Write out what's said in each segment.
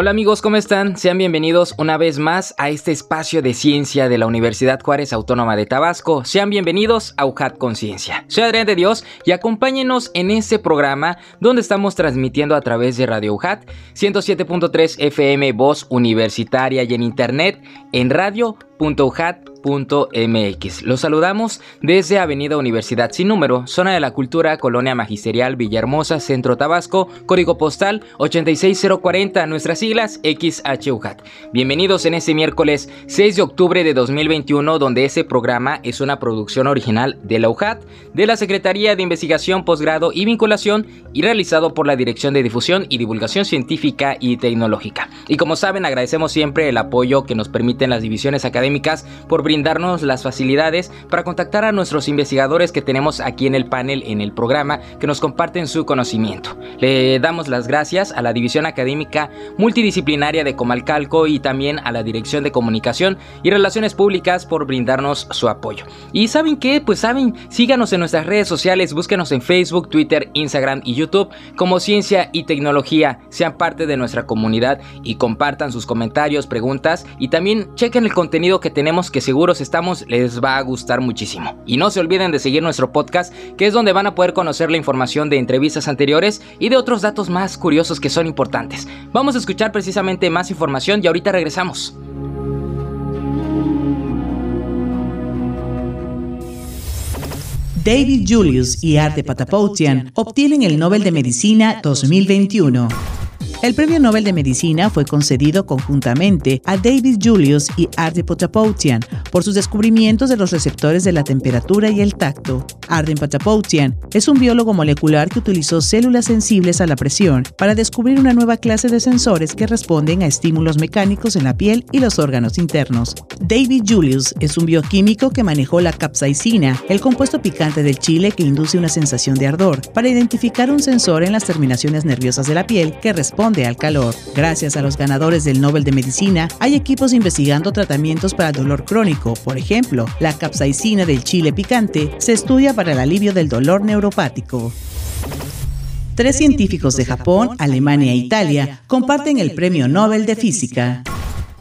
Hola amigos, ¿cómo están? Sean bienvenidos una vez más a este espacio de ciencia de la Universidad Juárez Autónoma de Tabasco. Sean bienvenidos a UJAT Conciencia. Soy Adrián de Dios y acompáñenos en este programa donde estamos transmitiendo a través de Radio UJAT 107.3 FM Voz Universitaria y en internet en radio.ujat MX. Los saludamos desde Avenida Universidad Sin Número, Zona de la Cultura, Colonia Magisterial, Villahermosa, Centro Tabasco, código postal 86040, nuestras siglas XHUJAT. Bienvenidos en este miércoles 6 de octubre de 2021, donde este programa es una producción original de la UJAT, de la Secretaría de Investigación, Posgrado y Vinculación y realizado por la Dirección de Difusión y Divulgación Científica y Tecnológica. Y como saben, agradecemos siempre el apoyo que nos permiten las divisiones académicas por brindarnos las facilidades para contactar a nuestros investigadores que tenemos aquí en el panel en el programa que nos comparten su conocimiento. Le damos las gracias a la División Académica Multidisciplinaria de Comalcalco y también a la Dirección de Comunicación y Relaciones Públicas por brindarnos su apoyo. Y saben qué, pues saben, síganos en nuestras redes sociales, búsquenos en Facebook, Twitter, Instagram y YouTube como Ciencia y Tecnología. Sean parte de nuestra comunidad y compartan sus comentarios, preguntas y también chequen el contenido que tenemos que seguro seguros estamos les va a gustar muchísimo. Y no se olviden de seguir nuestro podcast, que es donde van a poder conocer la información de entrevistas anteriores y de otros datos más curiosos que son importantes. Vamos a escuchar precisamente más información y ahorita regresamos. David Julius y Arte Patapoutian obtienen el Nobel de Medicina 2021. El premio Nobel de Medicina fue concedido conjuntamente a David Julius y Arden Potapoutian por sus descubrimientos de los receptores de la temperatura y el tacto. Arden Potapoutian es un biólogo molecular que utilizó células sensibles a la presión para descubrir una nueva clase de sensores que responden a estímulos mecánicos en la piel y los órganos internos. David Julius es un bioquímico que manejó la capsaicina, el compuesto picante del chile que induce una sensación de ardor, para identificar un sensor en las terminaciones nerviosas de la piel que responde al calor. Gracias a los ganadores del Nobel de Medicina, hay equipos investigando tratamientos para dolor crónico. Por ejemplo, la capsaicina del chile picante se estudia para el alivio del dolor neuropático. Tres científicos de Japón, Alemania e Italia comparten el Premio Nobel de Física.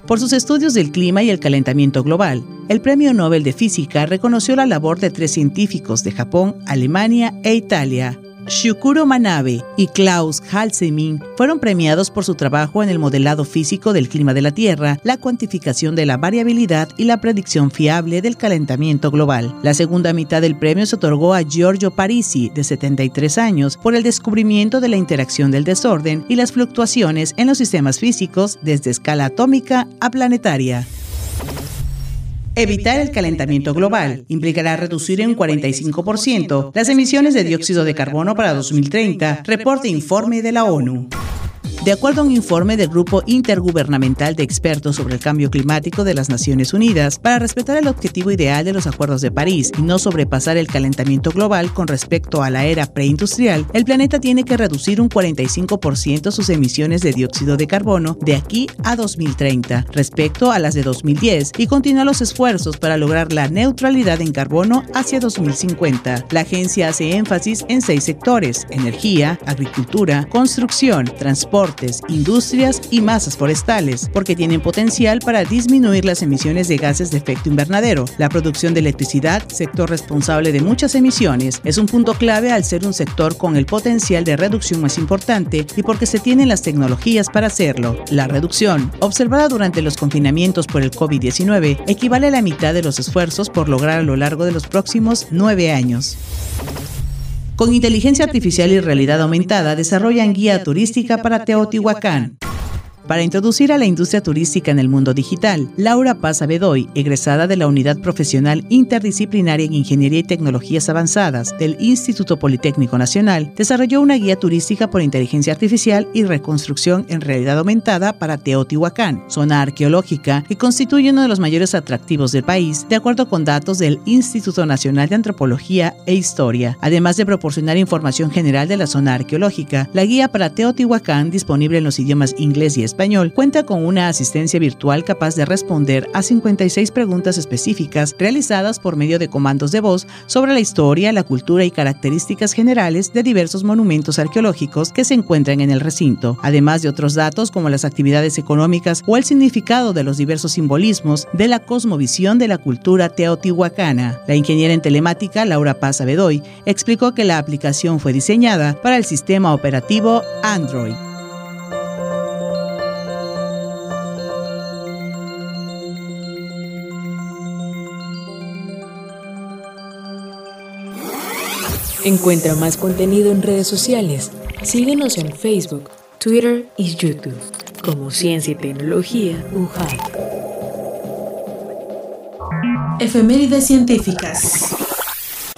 Por sus estudios del clima y el calentamiento global, el Premio Nobel de Física reconoció la labor de tres científicos de Japón, Alemania e Italia, Shukuro Manabe y Klaus Halsemin fueron premiados por su trabajo en el modelado físico del clima de la Tierra, la cuantificación de la variabilidad y la predicción fiable del calentamiento global. La segunda mitad del premio se otorgó a Giorgio Parisi, de 73 años, por el descubrimiento de la interacción del desorden y las fluctuaciones en los sistemas físicos desde escala atómica a planetaria. Evitar el calentamiento global implicará reducir en 45% las emisiones de dióxido de carbono para 2030, reporte informe de la ONU. De acuerdo a un informe del Grupo Intergubernamental de Expertos sobre el Cambio Climático de las Naciones Unidas, para respetar el objetivo ideal de los Acuerdos de París y no sobrepasar el calentamiento global con respecto a la era preindustrial, el planeta tiene que reducir un 45% sus emisiones de dióxido de carbono de aquí a 2030 respecto a las de 2010 y continuar los esfuerzos para lograr la neutralidad en carbono hacia 2050. La agencia hace énfasis en seis sectores, energía, agricultura, construcción, transporte, industrias y masas forestales, porque tienen potencial para disminuir las emisiones de gases de efecto invernadero. La producción de electricidad, sector responsable de muchas emisiones, es un punto clave al ser un sector con el potencial de reducción más importante y porque se tienen las tecnologías para hacerlo. La reducción, observada durante los confinamientos por el COVID-19, equivale a la mitad de los esfuerzos por lograr a lo largo de los próximos nueve años. Con inteligencia artificial y realidad aumentada desarrollan guía turística para Teotihuacán. Para introducir a la industria turística en el mundo digital, Laura Paz Bedoy, egresada de la Unidad Profesional Interdisciplinaria en Ingeniería y Tecnologías Avanzadas del Instituto Politécnico Nacional, desarrolló una guía turística por inteligencia artificial y reconstrucción en realidad aumentada para Teotihuacán, zona arqueológica que constituye uno de los mayores atractivos del país, de acuerdo con datos del Instituto Nacional de Antropología e Historia. Además de proporcionar información general de la zona arqueológica, la guía para Teotihuacán, disponible en los idiomas inglés y español, español cuenta con una asistencia virtual capaz de responder a 56 preguntas específicas realizadas por medio de comandos de voz sobre la historia, la cultura y características generales de diversos monumentos arqueológicos que se encuentran en el recinto, además de otros datos como las actividades económicas o el significado de los diversos simbolismos de la cosmovisión de la cultura teotihuacana. La ingeniera en telemática Laura Paz Bedoy explicó que la aplicación fue diseñada para el sistema operativo Android. Encuentra más contenido en redes sociales. Síguenos en Facebook, Twitter y YouTube como Ciencia y Tecnología UJAT. Efemérides científicas.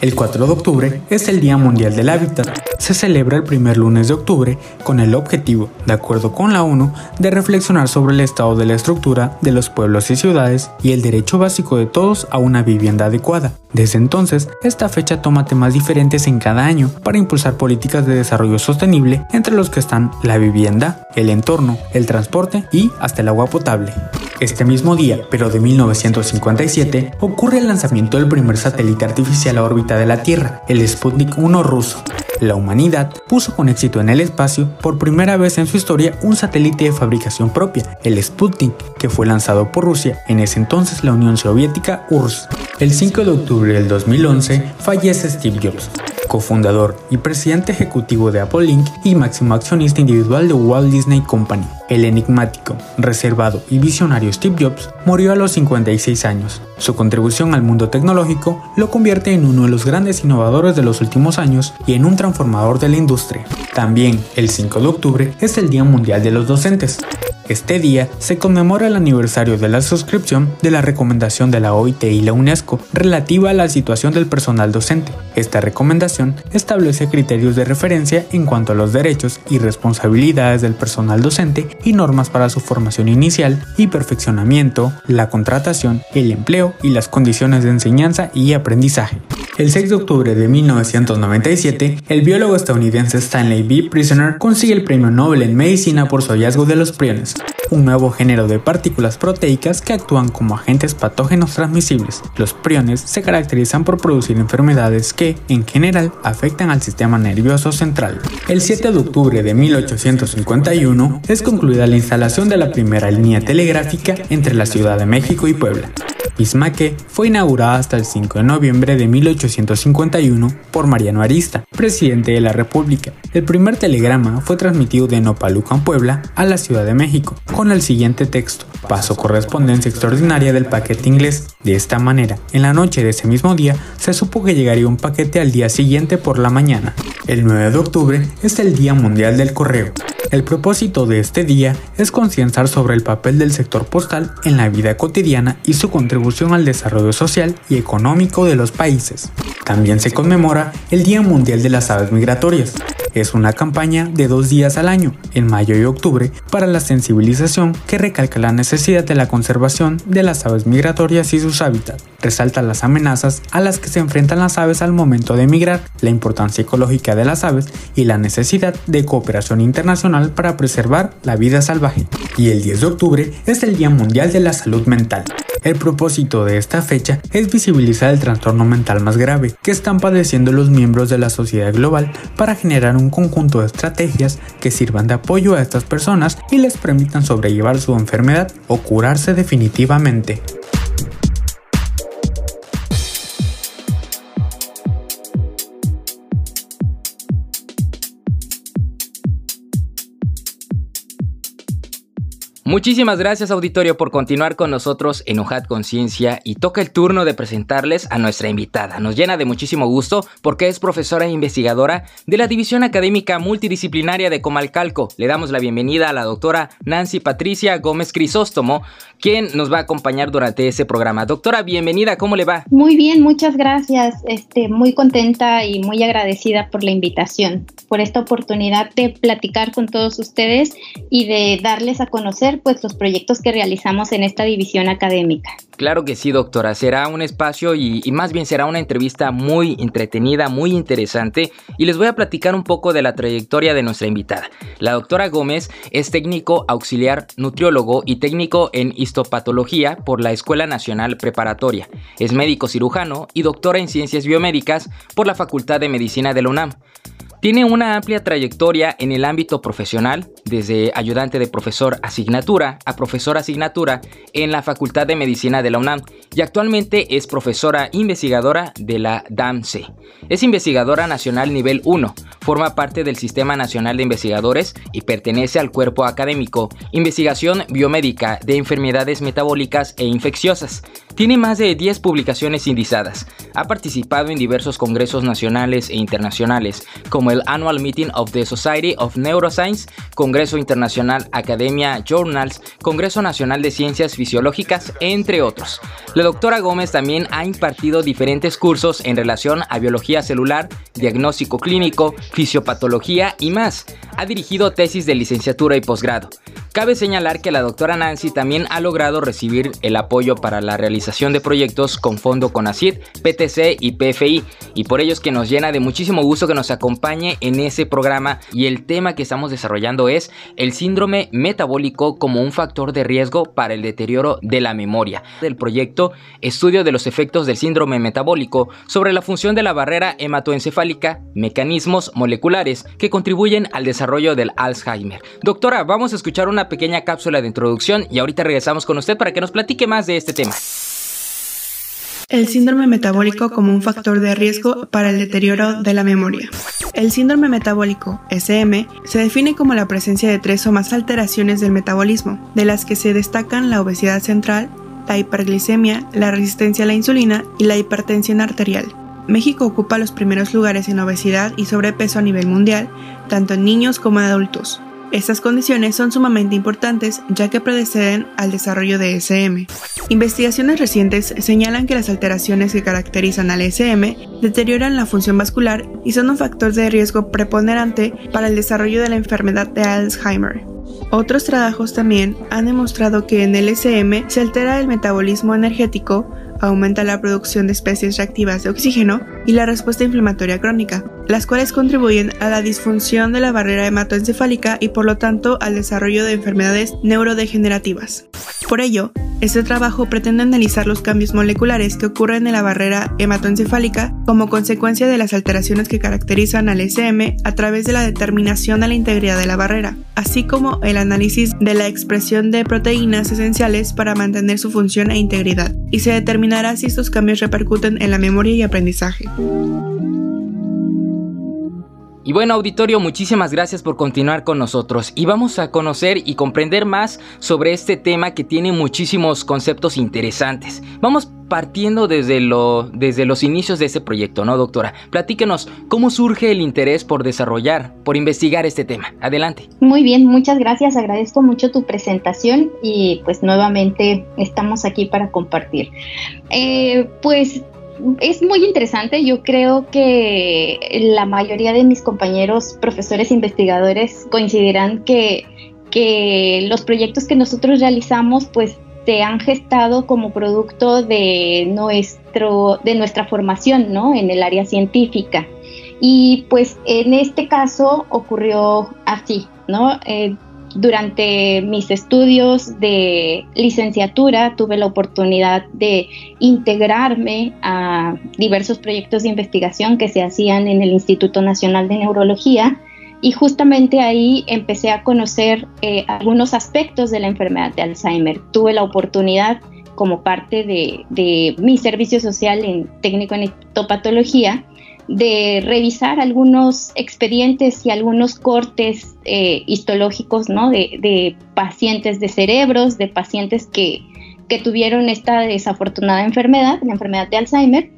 El 4 de octubre es el Día Mundial del Hábitat. Se celebra el primer lunes de octubre con el objetivo, de acuerdo con la ONU, de reflexionar sobre el estado de la estructura de los pueblos y ciudades y el derecho básico de todos a una vivienda adecuada. Desde entonces, esta fecha toma temas diferentes en cada año para impulsar políticas de desarrollo sostenible, entre los que están la vivienda, el entorno, el transporte y hasta el agua potable. Este mismo día, pero de 1957, ocurre el lanzamiento del primer satélite artificial a órbita de la Tierra, el Sputnik 1 ruso. La humanidad puso con éxito en el espacio por primera vez en su historia un satélite de fabricación propia, el Sputnik, que fue lanzado por Rusia, en ese entonces la Unión Soviética URSS. El 5 de octubre del 2011 fallece Steve Jobs, cofundador y presidente ejecutivo de Apple Inc. y máximo accionista individual de Walt Disney Company. El enigmático, reservado y visionario Steve Jobs murió a los 56 años. Su contribución al mundo tecnológico lo convierte en uno de los grandes innovadores de los últimos años y en un transformador de la industria. También, el 5 de octubre es el Día Mundial de los Docentes. Este día se conmemora el aniversario de la suscripción de la recomendación de la OIT y la UNESCO relativa a la situación del personal docente. Esta recomendación establece criterios de referencia en cuanto a los derechos y responsabilidades del personal docente y normas para su formación inicial y perfeccionamiento, la contratación, el empleo y las condiciones de enseñanza y aprendizaje. El 6 de octubre de 1997, el biólogo estadounidense Stanley B. Prisoner consigue el premio Nobel en medicina por su hallazgo de los priones, un nuevo género de partículas proteicas que actúan como agentes patógenos transmisibles. Los priones se caracterizan por producir enfermedades que, en general, afectan al sistema nervioso central. El 7 de octubre de 1851 es concluida la instalación de la primera línea telegráfica entre la Ciudad de México y Puebla. Bismaque fue inaugurada hasta el 5 de noviembre de 1851 por Mariano Arista, presidente de la República. El primer telegrama fue transmitido de Nopalucan, Puebla, a la Ciudad de México, con el siguiente texto: Paso correspondencia extraordinaria del paquete inglés. De esta manera, en la noche de ese mismo día, se supo que llegaría un paquete al día siguiente por la mañana. El 9 de octubre es el Día Mundial del Correo. El propósito de este día es concienciar sobre el papel del sector postal en la vida cotidiana y su contribución al desarrollo social y económico de los países. También se conmemora el Día Mundial de las Aves Migratorias. Es una campaña de dos días al año, en mayo y octubre, para la sensibilización que recalca la necesidad de la conservación de las aves migratorias y sus hábitats. Resalta las amenazas a las que se enfrentan las aves al momento de migrar, la importancia ecológica de las aves y la necesidad de cooperación internacional para preservar la vida salvaje. Y el 10 de octubre es el Día Mundial de la Salud Mental. El propósito de esta fecha es visibilizar el trastorno mental más grave que están padeciendo los miembros de la sociedad global para generar un conjunto de estrategias que sirvan de apoyo a estas personas y les permitan sobrellevar su enfermedad o curarse definitivamente. Muchísimas gracias auditorio por continuar con nosotros en Ojat Conciencia y toca el turno de presentarles a nuestra invitada. Nos llena de muchísimo gusto porque es profesora e investigadora de la División Académica Multidisciplinaria de Comalcalco. Le damos la bienvenida a la doctora Nancy Patricia Gómez Crisóstomo, quien nos va a acompañar durante ese programa. Doctora, bienvenida, ¿cómo le va? Muy bien, muchas gracias. Este, muy contenta y muy agradecida por la invitación, por esta oportunidad de platicar con todos ustedes y de darles a conocer pues los proyectos que realizamos en esta división académica. Claro que sí, doctora. Será un espacio y, y, más bien será una entrevista muy entretenida, muy interesante. Y les voy a platicar un poco de la trayectoria de nuestra invitada. La doctora Gómez es técnico auxiliar nutriólogo y técnico en histopatología por la Escuela Nacional Preparatoria. Es médico cirujano y doctora en ciencias biomédicas por la Facultad de Medicina de la UNAM. Tiene una amplia trayectoria en el ámbito profesional, desde ayudante de profesor asignatura a profesor asignatura en la Facultad de Medicina de la UNAM y actualmente es profesora investigadora de la DAMC. Es investigadora nacional nivel 1, forma parte del Sistema Nacional de Investigadores y pertenece al cuerpo académico Investigación Biomédica de Enfermedades Metabólicas e Infecciosas. Tiene más de 10 publicaciones indizadas. Ha participado en diversos congresos nacionales e internacionales, como el Annual Meeting of the Society of Neuroscience, Congreso Internacional Academia Journals, Congreso Nacional de Ciencias Fisiológicas, entre otros. La doctora Gómez también ha impartido diferentes cursos en relación a biología celular, diagnóstico clínico, fisiopatología y más. Ha dirigido tesis de licenciatura y posgrado. Cabe señalar que la doctora Nancy también ha logrado recibir el apoyo para la realización de proyectos con fondo CONACID, PTC y PFI, y por ello que nos llena de muchísimo gusto que nos acompañe en ese programa y el tema que estamos desarrollando es el síndrome metabólico como un factor de riesgo para el deterioro de la memoria. Del proyecto Estudio de los efectos del síndrome metabólico sobre la función de la barrera hematoencefálica, mecanismos moleculares que contribuyen al desarrollo del Alzheimer. Doctora, vamos a escuchar una pequeña cápsula de introducción y ahorita regresamos con usted para que nos platique más de este tema. El síndrome metabólico como un factor de riesgo para el deterioro de la memoria. El síndrome metabólico, SM, se define como la presencia de tres o más alteraciones del metabolismo, de las que se destacan la obesidad central, la hiperglicemia, la resistencia a la insulina y la hipertensión arterial. México ocupa los primeros lugares en obesidad y sobrepeso a nivel mundial, tanto en niños como en adultos. Estas condiciones son sumamente importantes ya que predeceden al desarrollo de SM. Investigaciones recientes señalan que las alteraciones que caracterizan al SM deterioran la función vascular y son un factor de riesgo preponderante para el desarrollo de la enfermedad de Alzheimer. Otros trabajos también han demostrado que en el SM se altera el metabolismo energético, aumenta la producción de especies reactivas de oxígeno y la respuesta inflamatoria crónica, las cuales contribuyen a la disfunción de la barrera hematoencefálica y por lo tanto al desarrollo de enfermedades neurodegenerativas. Por ello, este trabajo pretende analizar los cambios moleculares que ocurren en la barrera hematoencefálica como consecuencia de las alteraciones que caracterizan al SM a través de la determinación de la integridad de la barrera, así como el análisis de la expresión de proteínas esenciales para mantener su función e integridad, y se determinará si estos cambios repercuten en la memoria y aprendizaje. Y bueno, auditorio, muchísimas gracias por continuar con nosotros y vamos a conocer y comprender más sobre este tema que tiene muchísimos conceptos interesantes. Vamos partiendo desde, lo, desde los inicios de este proyecto, ¿no, doctora? Platíquenos, ¿cómo surge el interés por desarrollar, por investigar este tema? Adelante. Muy bien, muchas gracias, agradezco mucho tu presentación y pues nuevamente estamos aquí para compartir. Eh, pues es muy interesante. Yo creo que la mayoría de mis compañeros profesores investigadores coincidirán que, que los proyectos que nosotros realizamos pues se han gestado como producto de nuestro de nuestra formación ¿no? en el área científica y pues en este caso ocurrió así no eh, durante mis estudios de licenciatura tuve la oportunidad de integrarme a diversos proyectos de investigación que se hacían en el Instituto Nacional de Neurología y justamente ahí empecé a conocer eh, algunos aspectos de la enfermedad de Alzheimer. Tuve la oportunidad como parte de, mi servicio social en técnico en histopatología de revisar algunos expedientes y algunos cortes eh, histológicos ¿no? de, pacientes de cerebros, de pacientes que, que tuvieron esta desafortunada enfermedad, la enfermedad de Alzheimer.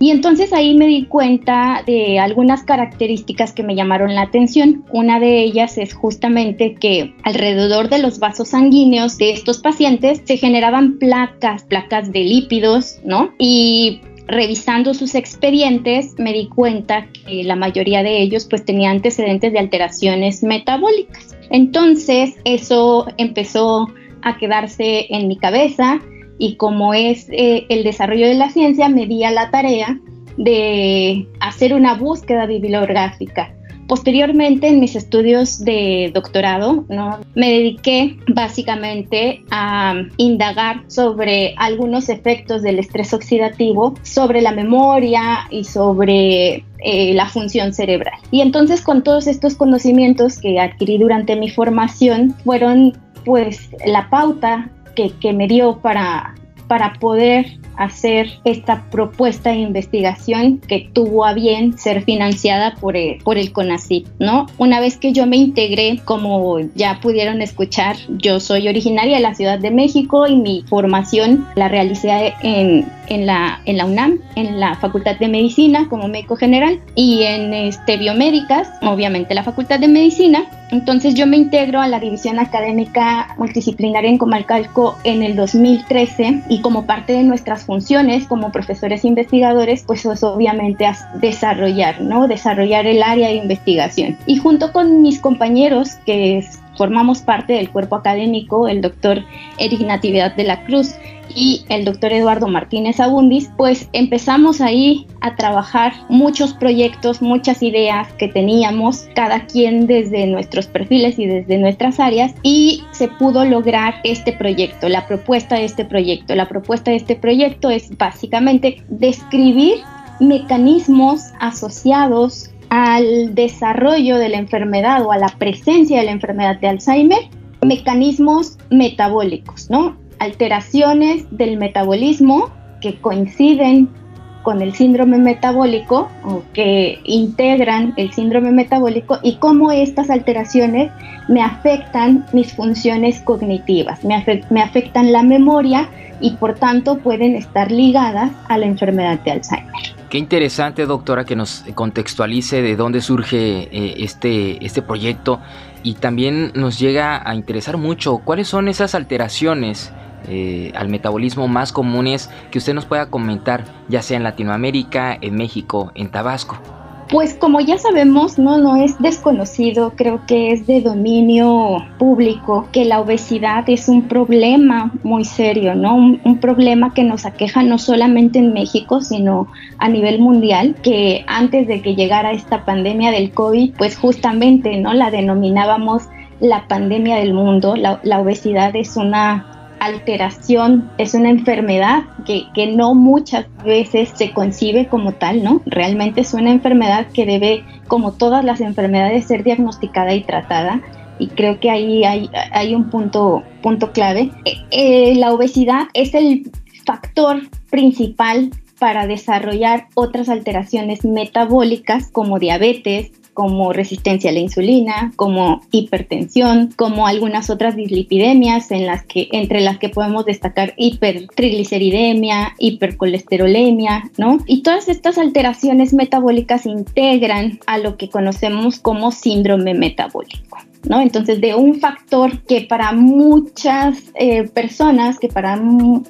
Y entonces ahí me di cuenta de algunas características que me llamaron la atención. Una de ellas es justamente que alrededor de los vasos sanguíneos de estos pacientes se generaban placas, placas de lípidos, ¿no? Y revisando sus expedientes me di cuenta que la mayoría de ellos pues tenía antecedentes de alteraciones metabólicas. Entonces eso empezó a quedarse en mi cabeza y como es eh, el desarrollo de la ciencia me di a la tarea de hacer una búsqueda bibliográfica Posteriormente, en mis estudios de doctorado, ¿no? me dediqué básicamente a indagar sobre algunos efectos del estrés oxidativo sobre la memoria y sobre eh, la función cerebral. Y entonces con todos estos conocimientos que adquirí durante mi formación fueron pues la pauta que, que me dio para, para poder hacer esta propuesta de investigación que tuvo a bien ser financiada por el, por el CONACYT, ¿no? Una vez que yo me integré, como ya pudieron escuchar, yo soy originaria de la Ciudad de México y mi formación la realicé en, en, la, en la UNAM, en la Facultad de Medicina como médico general y en este, biomédicas, obviamente la Facultad de Medicina. Entonces yo me integro a la División Académica Multidisciplinaria en Comalcalco en el 2013 y como parte de nuestras funciones como profesores investigadores, pues es obviamente desarrollar, ¿no? Desarrollar el área de investigación. Y junto con mis compañeros que formamos parte del cuerpo académico, el doctor Eric Natividad de la Cruz y el doctor Eduardo Martínez Abundis, pues empezamos ahí a trabajar muchos proyectos, muchas ideas que teníamos, cada quien desde nuestros perfiles y desde nuestras áreas, y se pudo lograr este proyecto, la propuesta de este proyecto. La propuesta de este proyecto es básicamente describir mecanismos asociados al desarrollo de la enfermedad o a la presencia de la enfermedad de Alzheimer, mecanismos metabólicos, ¿no? Alteraciones del metabolismo que coinciden con el síndrome metabólico o que integran el síndrome metabólico y cómo estas alteraciones me afectan mis funciones cognitivas, me, afectan la memoria y por tanto pueden estar ligadas a la enfermedad de Alzheimer. Qué interesante, doctora, que nos contextualice de dónde surge eh, este, este proyecto y también nos llega a interesar mucho cuáles son esas alteraciones eh, al metabolismo más comunes que usted nos pueda comentar, ya sea en Latinoamérica, en México, en Tabasco? Pues como ya sabemos, no, no es desconocido, creo que es de dominio público que la obesidad es un problema muy serio, ¿no? Un, problema que nos aqueja no solamente en México, sino a nivel mundial, que antes de que llegara esta pandemia del COVID, pues justamente, ¿no? La denominábamos la pandemia del mundo. La, la obesidad es una alteración es una enfermedad que, que, no muchas veces se concibe como tal, ¿no? Realmente es una enfermedad que debe, como todas las enfermedades, ser diagnosticada y tratada. Y creo que ahí hay, hay un punto, punto clave. Eh, eh, la obesidad es el factor principal para desarrollar otras alteraciones metabólicas como diabetes, como resistencia a la insulina, como hipertensión, como algunas otras dislipidemias en las que, entre las que podemos destacar hipertrigliceridemia, hipercolesterolemia, ¿no? Y todas estas alteraciones metabólicas integran a lo que conocemos como síndrome metabólico. ¿No? Entonces, de un factor que para muchas eh, personas, que para,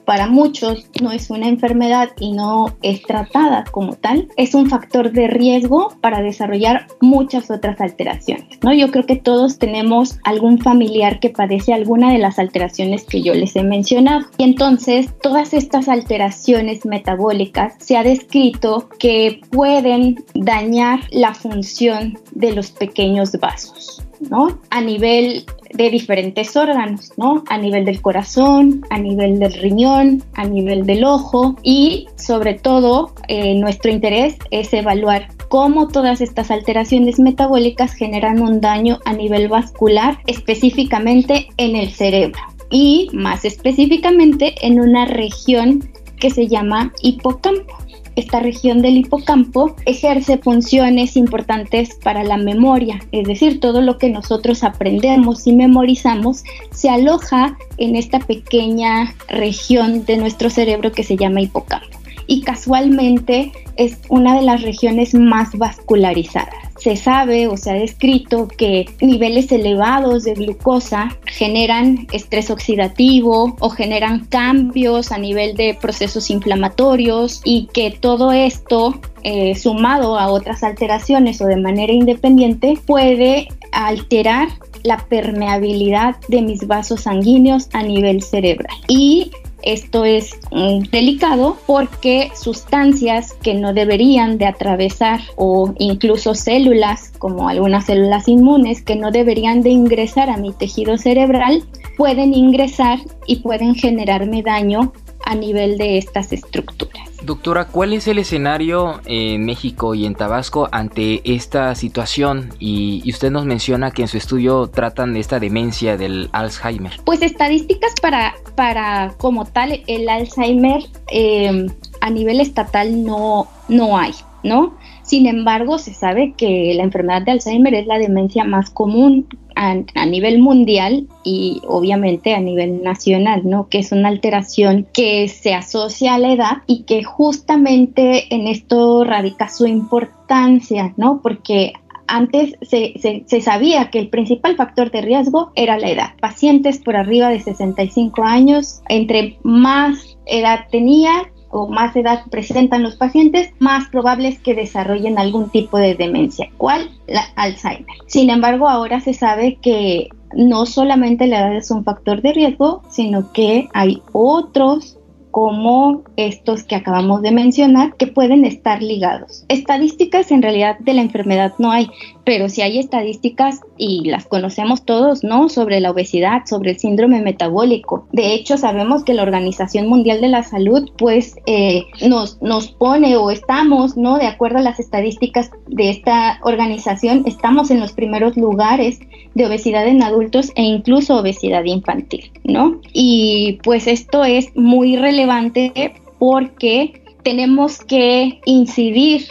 para muchos no es una enfermedad y no es tratada como tal, es un factor de riesgo para desarrollar muchas otras alteraciones, ¿no? Yo creo que todos tenemos algún familiar que padece alguna de las alteraciones que yo les he mencionado. Y entonces, todas estas alteraciones metabólicas se ha descrito que pueden dañar la función de los pequeños vasos. ¿No? A nivel de diferentes órganos, ¿no? A nivel del corazón, a nivel del riñón, a nivel del ojo y sobre todo eh, nuestro interés es evaluar cómo todas estas alteraciones metabólicas generan un daño a nivel vascular, específicamente en el cerebro y más específicamente en una región que se llama hipocampo. Esta región del hipocampo ejerce funciones importantes para la memoria, es decir, todo lo que nosotros aprendemos y memorizamos se aloja en esta pequeña región de nuestro cerebro que se llama hipocampo y casualmente es una de las regiones más vascularizadas. Se sabe o se ha descrito que niveles elevados de glucosa generan estrés oxidativo o generan cambios a nivel de procesos inflamatorios y que todo esto eh, sumado a otras alteraciones o de manera independiente puede alterar la permeabilidad de mis vasos sanguíneos a nivel cerebral. Y esto es mm, delicado porque sustancias que no deberían de atravesar o incluso células como algunas células inmunes que no deberían de ingresar a mi tejido cerebral pueden ingresar y pueden generarme daño a nivel de estas estructuras. Doctora, ¿cuál es el escenario en México y en Tabasco ante esta situación? Y, usted nos menciona que en su estudio tratan de esta demencia del Alzheimer. Pues estadísticas para, para como tal el Alzheimer eh, a nivel estatal no, no hay, ¿no? Sin embargo, se sabe que la enfermedad de Alzheimer es la demencia más común a, nivel mundial y obviamente a nivel nacional, ¿no? Que es una alteración que se asocia a la edad y que justamente en esto radica su importancia, ¿no? Porque antes se, se, sabía que el principal factor de riesgo era la edad. Pacientes por arriba de 65 años, entre más edad tenía, o más edad presentan los pacientes, más probable es que desarrollen algún tipo de demencia. ¿Cuál? La Alzheimer. Sin embargo, ahora se sabe que no solamente la edad es un factor de riesgo, sino que hay otros como estos que acabamos de mencionar que pueden estar ligados. Estadísticas en realidad de la enfermedad no hay, pero sí hay estadísticas y las conocemos todos, ¿no? Sobre la obesidad, sobre el síndrome metabólico. De hecho, sabemos que la Organización Mundial de la Salud pues eh, nos, nos pone o estamos, ¿no? De acuerdo a las estadísticas de esta organización, estamos en los primeros lugares de obesidad en adultos e incluso obesidad infantil, ¿no? Y pues esto es muy relevante porque tenemos que incidir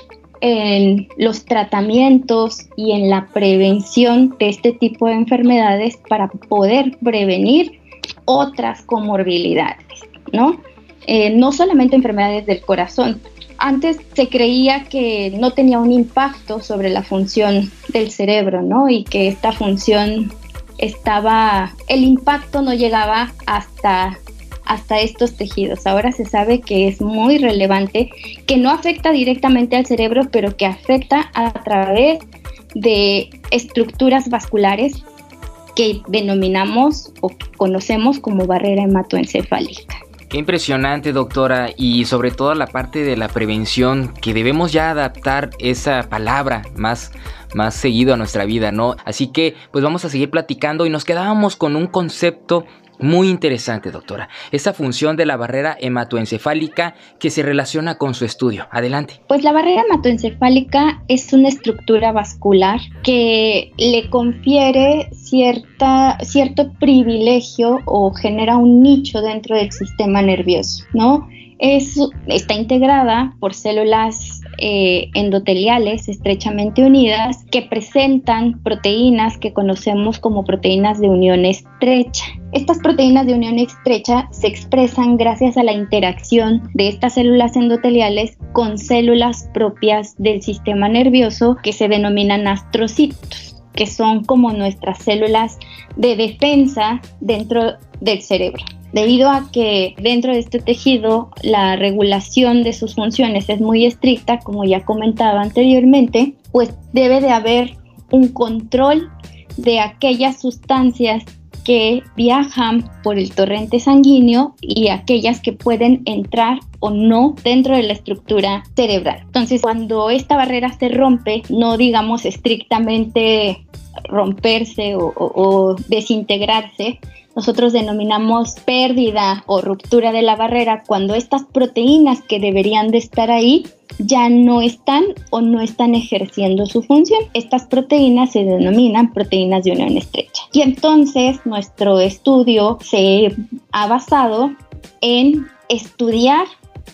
en los tratamientos y en la prevención de este tipo de enfermedades para poder prevenir otras comorbilidades, ¿no? Eh, no solamente enfermedades del corazón, antes se creía que no tenía un impacto sobre la función del cerebro, ¿no? Y que esta función estaba, el impacto no llegaba hasta hasta estos tejidos. Ahora se sabe que es muy relevante, que no afecta directamente al cerebro, pero que afecta a través de estructuras vasculares que denominamos o conocemos como barrera hematoencefálica. Qué impresionante, doctora, y sobre todo la parte de la prevención, que debemos ya adaptar esa palabra más, más seguido a nuestra vida, ¿no? Así que, pues vamos a seguir platicando y nos quedábamos con un concepto muy interesante, doctora. Esa función de la barrera hematoencefálica que se relaciona con su estudio. Adelante. Pues la barrera hematoencefálica es una estructura vascular que le confiere cierta, cierto privilegio o genera un nicho dentro del sistema nervioso, ¿no? Es, está integrada por células eh, endoteliales estrechamente unidas que presentan proteínas que conocemos como proteínas de unión estrecha. Estas proteínas de unión estrecha se expresan gracias a la interacción de estas células endoteliales con células propias del sistema nervioso que se denominan astrocitos, que son como nuestras células de defensa dentro del cerebro. Debido a que dentro de este tejido la regulación de sus funciones es muy estricta, como ya comentaba anteriormente, pues debe de haber un control de aquellas sustancias que viajan por el torrente sanguíneo y aquellas que pueden entrar o no dentro de la estructura cerebral. Entonces, cuando esta barrera se rompe, no digamos estrictamente romperse o, o desintegrarse, nosotros denominamos pérdida o ruptura de la barrera cuando estas proteínas que deberían de estar ahí ya no están o no están ejerciendo su función. Estas proteínas se denominan proteínas de unión estrecha. Y entonces nuestro estudio se ha basado en estudiar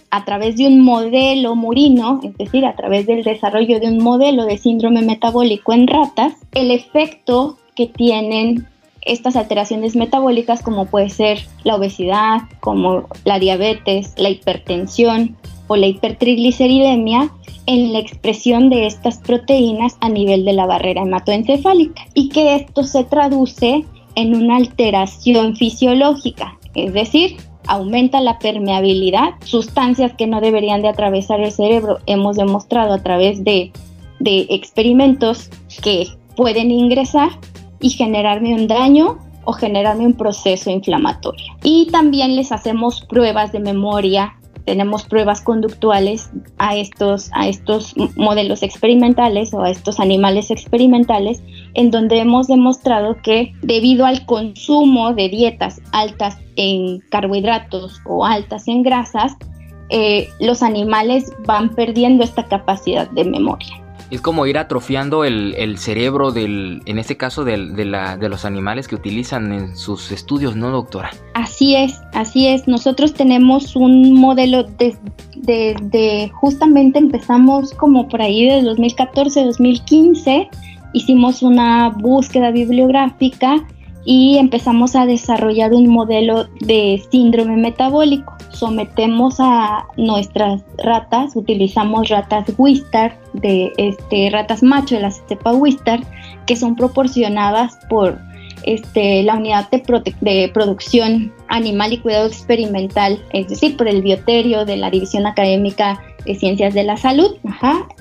a través de un modelo murino, es decir, a través del desarrollo de un modelo de síndrome metabólico en ratas, el efecto que tienen estas alteraciones metabólicas como puede ser la obesidad, como la diabetes, la hipertensión o la hipertrigliceridemia en la expresión de estas proteínas a nivel de la barrera hematoencefálica y que esto se traduce en una alteración fisiológica, es decir, aumenta la permeabilidad, sustancias que no deberían de atravesar el cerebro, hemos demostrado a través de, de experimentos que pueden ingresar y generarme un daño o generarme un proceso inflamatorio. Y también les hacemos pruebas de memoria tenemos pruebas conductuales a estos, a estos modelos experimentales o a estos animales experimentales, en donde hemos demostrado que debido al consumo de dietas altas en carbohidratos o altas en grasas, eh, los animales van perdiendo esta capacidad de memoria. Es como ir atrofiando el, cerebro del, en este caso de, los animales que utilizan en sus estudios, ¿no, doctora? Así es, así es. Nosotros tenemos un modelo de, justamente empezamos como por ahí de 2014, 2015, hicimos una búsqueda bibliográfica y empezamos a desarrollar un modelo de síndrome metabólico. Sometemos a nuestras ratas, utilizamos ratas Wistar, de este, ratas macho de la cepa Wistar, que son proporcionadas por este, la unidad de, producción animal y cuidado experimental, es decir, por el bioterio de la División Académica de Ciencias de la Salud.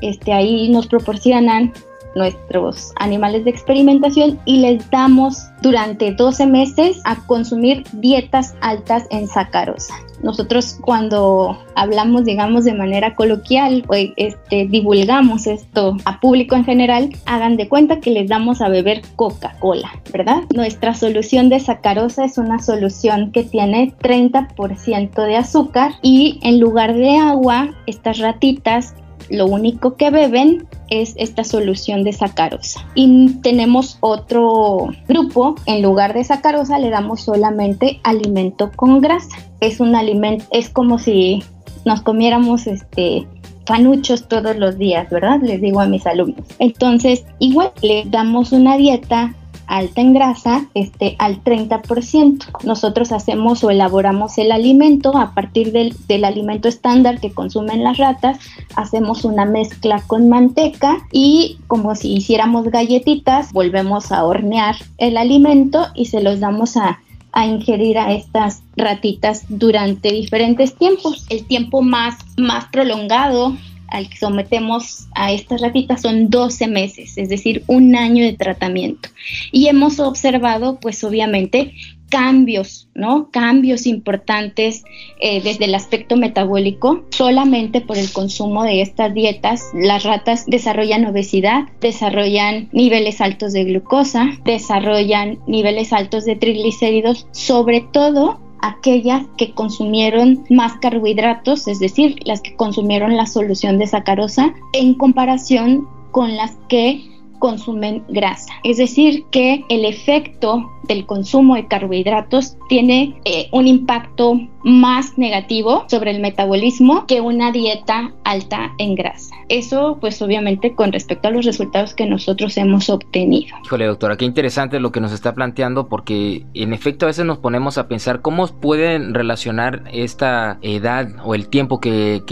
este, ahí nos proporcionan nuestros animales de experimentación y les damos durante 12 meses a consumir dietas altas en sacarosa. Nosotros cuando hablamos, digamos, de manera coloquial, o este, divulgamos esto a público en general, hagan de cuenta que les damos a beber Coca-Cola, ¿verdad? Nuestra solución de sacarosa es una solución que tiene 30% de azúcar y en lugar de agua, estas ratitas lo único que beben es esta solución de sacarosa. Y tenemos otro grupo, en lugar de sacarosa le damos solamente alimento con grasa. Es un alimento, es como si nos comiéramos este fanuchos todos los días, ¿verdad? Les digo a mis alumnos. Entonces, igual les damos una dieta alta en grasa este, al 30%. Nosotros hacemos o elaboramos el alimento a partir del, del alimento estándar que consumen las ratas, hacemos una mezcla con manteca y como si hiciéramos galletitas, volvemos a hornear el alimento y se los damos a, a ingerir a estas ratitas durante diferentes tiempos. El tiempo más, más prolongado al que sometemos a estas ratitas son 12 meses, es decir, un año de tratamiento. Y hemos observado, pues obviamente, cambios, ¿no? Cambios importantes eh, desde el aspecto metabólico. Solamente por el consumo de estas dietas, las ratas desarrollan obesidad, desarrollan niveles altos de glucosa, desarrollan niveles altos de triglicéridos, sobre todo aquellas que consumieron más carbohidratos, es decir, las que consumieron la solución de sacarosa, en comparación con las que consumen grasa. Es decir, que el efecto del consumo de carbohidratos tiene eh, un impacto más negativo sobre el metabolismo que una dieta alta en grasa. Eso pues obviamente con respecto a los resultados que nosotros hemos obtenido. Híjole doctora, qué interesante lo que nos está planteando porque en efecto a veces nos ponemos a pensar cómo pueden relacionar esta edad o el tiempo que,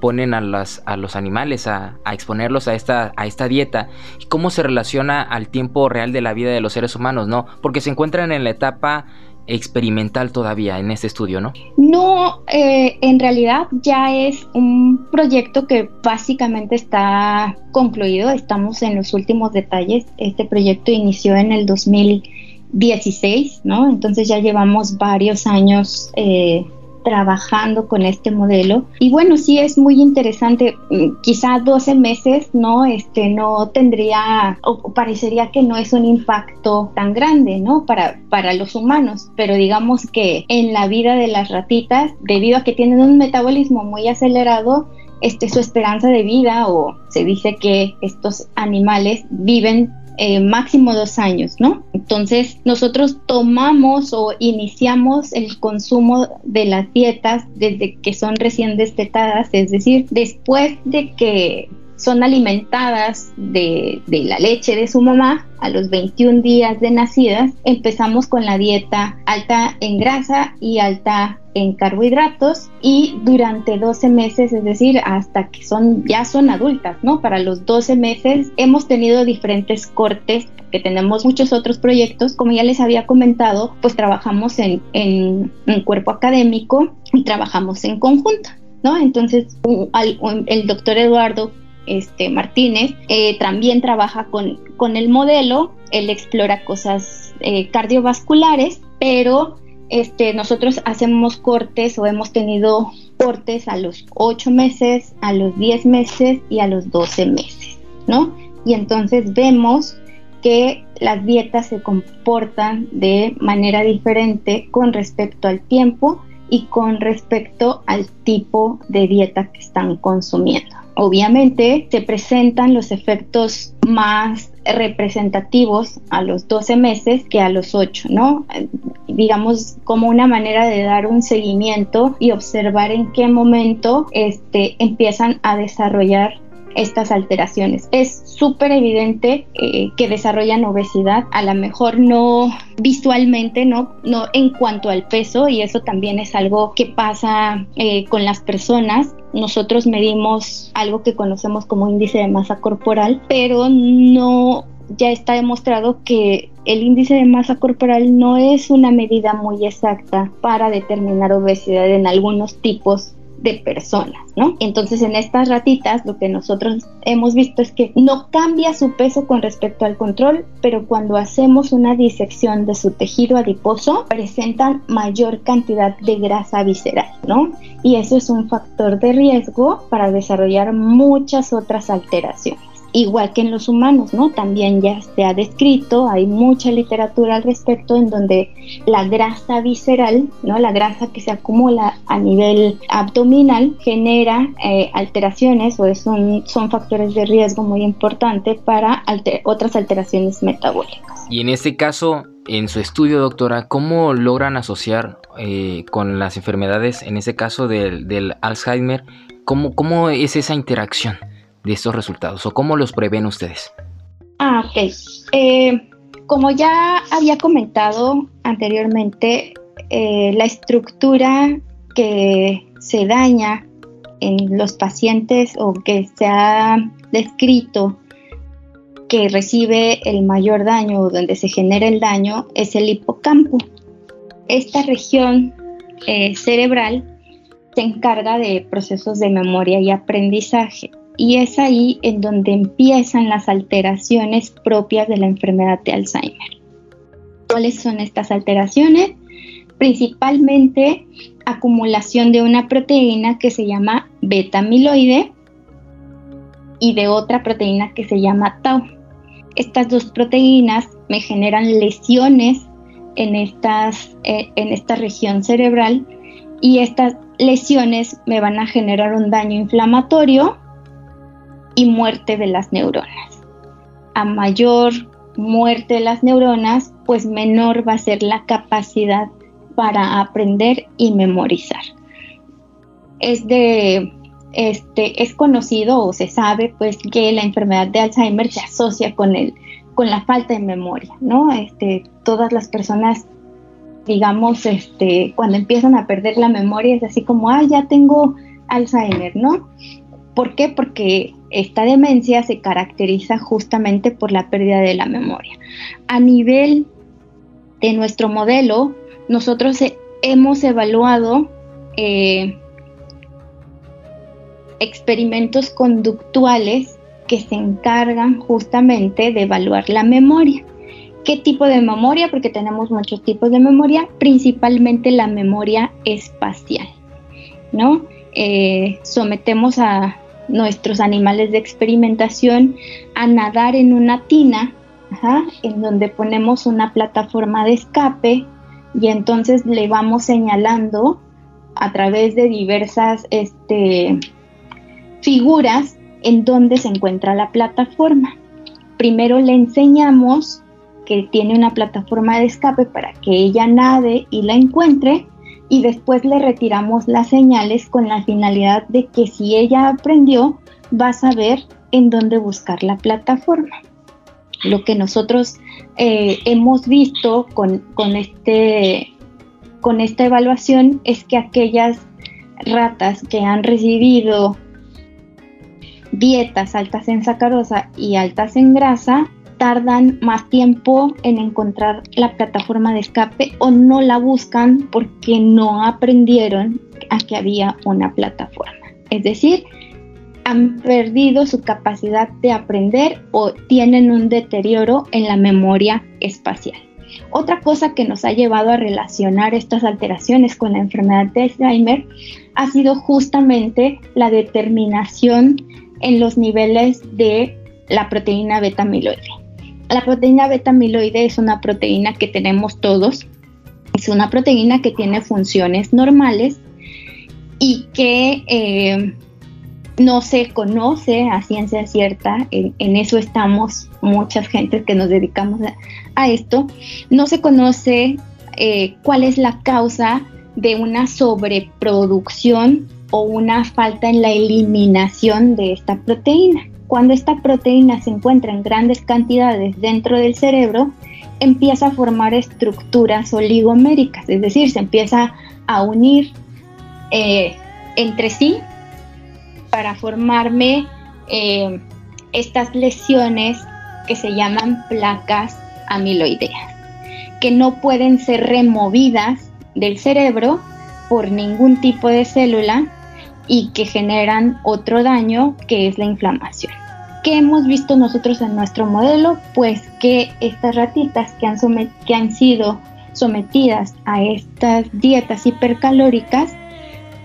ponen a, las, a los animales a, a, exponerlos a esta, a esta dieta y cómo se relaciona al tiempo real de la vida de los seres humanos, ¿no? Porque se encuentran en la etapa experimental todavía en este estudio, ¿no? No, eh, en realidad ya es un proyecto que básicamente está concluido, estamos en los últimos detalles, este proyecto inició en el 2016, ¿no? Entonces ya llevamos varios años eh, trabajando con este modelo. Y bueno, sí es muy interesante, mm, quizá 12 meses, ¿no? Este no tendría, o parecería que no es un impacto tan grande, ¿no? Para, para los humanos, pero digamos que en la vida de las ratitas, debido a que tienen un metabolismo muy acelerado, este, su esperanza de vida o se dice que estos animales viven eh, máximo dos años, ¿no? Entonces nosotros tomamos o iniciamos el consumo de las dietas desde que son recién destetadas, es decir, después de que son alimentadas de, la leche de su mamá a los 21 días de nacidas, empezamos con la dieta alta en grasa y alta en carbohidratos y durante 12 meses, es decir, hasta que son ya son adultas, ¿no? Para los 12 meses hemos tenido diferentes cortes que tenemos muchos otros proyectos, como ya les había comentado, pues trabajamos en, en un cuerpo académico y trabajamos en conjunto. ¿No? Entonces, el doctor Eduardo este, Martínez, eh, también trabaja con, el modelo, él explora cosas eh, cardiovasculares, pero este, nosotros hacemos cortes o hemos tenido cortes a los 8 meses, a los 10 meses y a los 12 meses, ¿no? Y entonces vemos que las dietas se comportan de manera diferente con respecto al tiempo y con respecto al tipo de dieta que están consumiendo. Obviamente se presentan los efectos más representativos a los 12 meses que a los 8, ¿no? Digamos como una manera de dar un seguimiento y observar en qué momento este, empiezan a desarrollar estas alteraciones. Es súper evidente eh, que desarrollan obesidad, a lo mejor no visualmente, no, no en cuanto al peso, y eso también es algo que pasa eh, con las personas. Nosotros medimos algo que conocemos como índice de masa corporal, pero no ya está demostrado que el índice de masa corporal no es una medida muy exacta para determinar obesidad en algunos tipos de personas, ¿no? Entonces en estas ratitas lo que nosotros hemos visto es que no cambia su peso con respecto al control, pero cuando hacemos una disección de su tejido adiposo presentan mayor cantidad de grasa visceral, ¿no? Y eso es un factor de riesgo para desarrollar muchas otras alteraciones igual que en los humanos, ¿no? También ya se ha descrito, hay mucha literatura al respecto en donde la grasa visceral, ¿no? La grasa que se acumula a nivel abdominal genera eh, alteraciones o son factores de riesgo muy importantes para otras alteraciones metabólicas. Y en este caso, en su estudio, doctora, ¿cómo logran asociar eh, con las enfermedades, en este caso del, del Alzheimer, ¿cómo, cómo es esa interacción? De estos resultados o cómo los prevén ustedes? Ah, ok. Eh, como ya había comentado anteriormente, eh, la estructura que se daña en los pacientes o que se ha descrito que recibe el mayor daño o donde se genera el daño es el hipocampo. Esta región eh, cerebral se encarga de procesos de memoria y aprendizaje y es ahí en donde empiezan las alteraciones propias de la enfermedad de Alzheimer. ¿Cuáles son estas alteraciones? Principalmente acumulación de una proteína que se llama beta amiloide y de otra proteína que se llama tau. Estas dos proteínas me generan lesiones en, eh, en esta región cerebral y estas lesiones me van a generar un daño inflamatorio y muerte de las neuronas. A mayor muerte de las neuronas, pues menor va a ser la capacidad para aprender y memorizar. Es de este es conocido o se sabe pues que la enfermedad de Alzheimer se asocia con el con la falta de memoria, ¿no? Este todas las personas digamos este cuando empiezan a perder la memoria es así como, "Ah, ya tengo Alzheimer", ¿no? ¿Por qué? Porque esta demencia se caracteriza justamente por la pérdida de la memoria. A nivel de nuestro modelo, nosotros hemos evaluado eh, experimentos conductuales que se encargan justamente de evaluar la memoria. ¿Qué tipo de memoria? Porque tenemos muchos tipos de memoria, principalmente la memoria espacial, ¿no? Eh, sometemos a nuestros animales de experimentación a nadar en una tina, en donde ponemos una plataforma de escape y entonces le vamos señalando a través de diversas este, figuras en donde se encuentra la plataforma. primero le enseñamos que tiene una plataforma de escape para que ella nade y la encuentre y después le retiramos las señales con la finalidad de que si ella aprendió va a saber en dónde buscar la plataforma. Lo que nosotros eh, hemos visto con, con, este, con esta evaluación es que aquellas ratas que han recibido dietas altas en sacarosa y altas en grasa tardan más tiempo en encontrar la plataforma de escape o no la buscan porque no aprendieron a que había una plataforma. Es decir, han perdido su capacidad de aprender o tienen un deterioro en la memoria espacial. Otra cosa que nos ha llevado a relacionar estas alteraciones con la enfermedad de Alzheimer ha sido justamente la determinación en los niveles de la proteína beta amiloide. La proteína beta amiloide es una proteína que tenemos todos, es una proteína que tiene funciones normales y que eh, no se conoce a ciencia cierta, en, eso estamos muchas gentes que nos dedicamos a, esto, no se conoce eh, cuál es la causa de una sobreproducción o una falta en la eliminación de esta proteína. Cuando esta proteína se encuentra en grandes cantidades dentro del cerebro, empieza a formar estructuras oligoméricas, es decir, se empieza a unir eh, entre sí para formarme eh, estas lesiones que se llaman placas amiloideas, que no pueden ser removidas del cerebro por ningún tipo de célula y que generan otro daño que es la inflamación. ¿Qué hemos visto nosotros en nuestro modelo? Pues que estas ratitas que han, que han sido sometidas a estas dietas hipercalóricas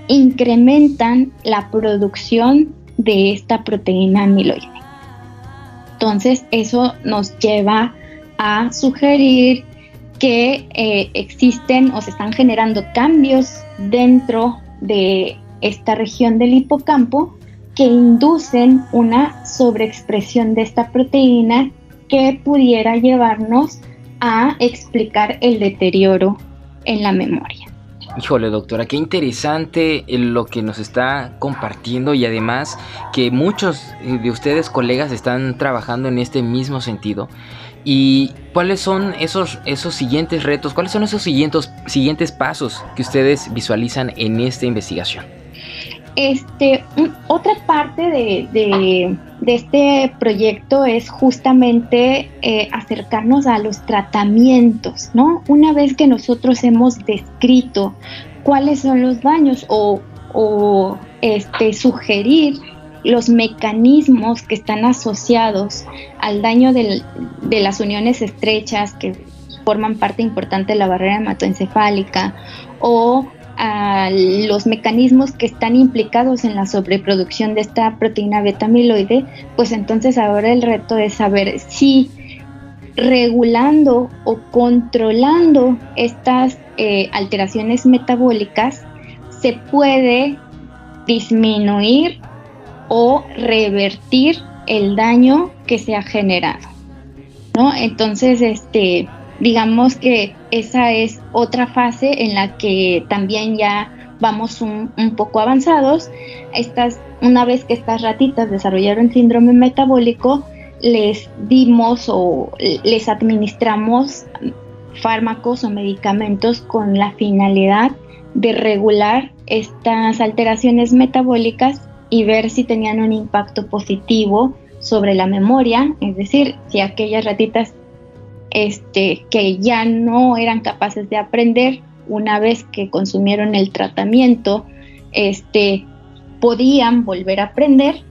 incrementan la producción de esta proteína amiloide. Entonces eso nos lleva a sugerir que eh, existen o se están generando cambios dentro de esta región del hipocampo que inducen una sobreexpresión de esta proteína que pudiera llevarnos a explicar el deterioro en la memoria. Híjole, doctora, qué interesante lo que nos está compartiendo y además que muchos de ustedes, colegas, están trabajando en este mismo sentido. ¿Y cuáles son esos, esos siguientes retos? ¿Cuáles son esos siguientes, siguientes pasos que ustedes visualizan en esta investigación? Este, otra parte de, este proyecto es justamente eh, acercarnos a los tratamientos, ¿no? Una vez que nosotros hemos descrito cuáles son los daños o, este, sugerir los mecanismos que están asociados al daño de las uniones estrechas que forman parte importante de la barrera hematoencefálica o a los mecanismos que están implicados en la sobreproducción de esta proteína beta amiloide, pues entonces ahora el reto es saber si regulando o controlando estas eh, alteraciones metabólicas se puede disminuir o revertir el daño que se ha generado. ¿no? Entonces, este, digamos que esa es otra fase en la que también ya vamos un, poco avanzados. Estas, una vez que estas ratitas desarrollaron síndrome metabólico, les dimos o les administramos fármacos o medicamentos con la finalidad de regular estas alteraciones metabólicas y ver si tenían un impacto positivo sobre la memoria, es decir, si aquellas ratitas este, que ya no eran capaces de aprender una vez que consumieron el tratamiento, este, podían volver a aprender